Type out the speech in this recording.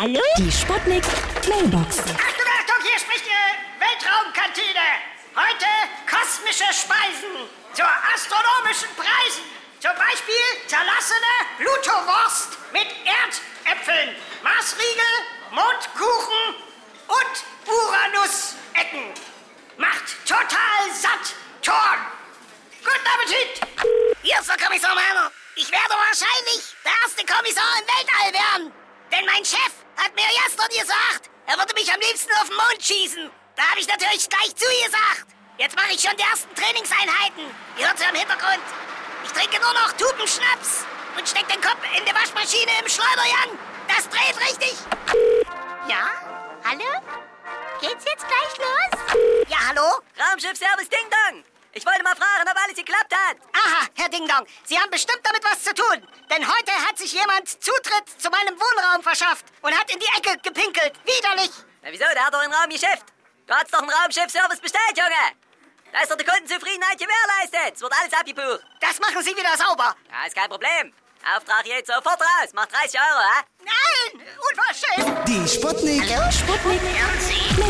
Hallo? Die Sputnik Mailbox. Achtung, Achtung, hier spricht die Weltraumkantine. Heute kosmische Speisen zu astronomischen Preisen. Zum Beispiel zerlassene Plutowurst mit Erdäpfeln, Marsriegel, Mondkuchen und Uranusecken. Macht total satt, Torn. Guten Appetit! Hier ist der Kommissar Meiner. Ich werde wahrscheinlich der erste Kommissar im Weltall werden. Denn mein Chef hat mir gestern gesagt, er würde mich am liebsten auf den Mond schießen. Da habe ich natürlich gleich zugesagt. Jetzt mache ich schon die ersten Trainingseinheiten. Ihr hört sie am Hintergrund. Ich trinke nur noch Tubenschnaps und steck den Kopf in die Waschmaschine im Schleuderjan. Das dreht richtig. Ja? Hallo? Geht's jetzt gleich los? Ja, hallo? Raumschiff Service Ding Dong. Ich wollte mal fragen, ob alles geklappt hat. Aha, Herr Ding Dong, Sie haben bestimmt damit was zu tun. Denn heute hat sich jemand Zutritt zu meinem Wohnraum verschafft und hat in die Ecke gepinkelt. Widerlich. Na wieso, der hat doch einen Raum geschifft. Du hast doch einen Raumschiff-Service bestellt, Junge. Da ist doch die Kundenzufriedenheit gewährleistet. Es wird alles abgebucht. Das machen Sie wieder sauber. Ja, ist kein Problem. Auftrag geht sofort raus. Macht 30 Euro, hä? Nein, unverschämt. Die Sputnik. Sputnik Mailbox.